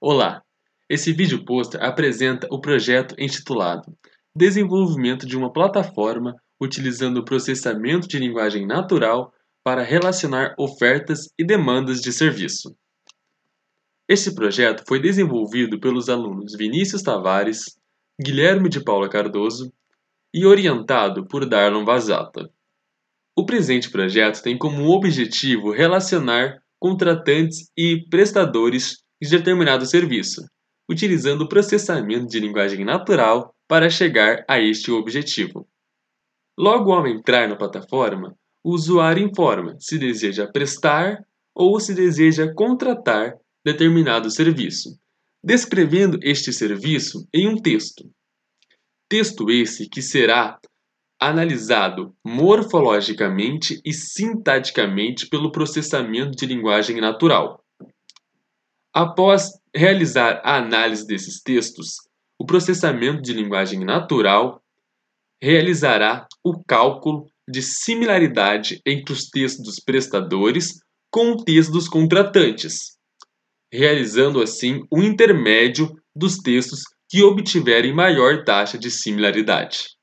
Olá! Esse vídeo pôster apresenta o projeto intitulado Desenvolvimento de uma plataforma utilizando o processamento de linguagem natural para relacionar ofertas e demandas de serviço. Este projeto foi desenvolvido pelos alunos Vinícius Tavares, Guilherme de Paula Cardoso e orientado por Darlon Vazata. O presente projeto tem como objetivo relacionar contratantes e prestadores de determinado serviço, utilizando o processamento de linguagem natural para chegar a este objetivo. Logo ao entrar na plataforma, o usuário informa se deseja prestar ou se deseja contratar determinado serviço, descrevendo este serviço em um texto. Texto esse que será analisado morfologicamente e sintaticamente pelo processamento de linguagem natural. Após realizar a análise desses textos, o processamento de linguagem natural realizará o cálculo de similaridade entre os textos dos prestadores com o texto dos contratantes, realizando assim o intermédio dos textos que obtiverem maior taxa de similaridade.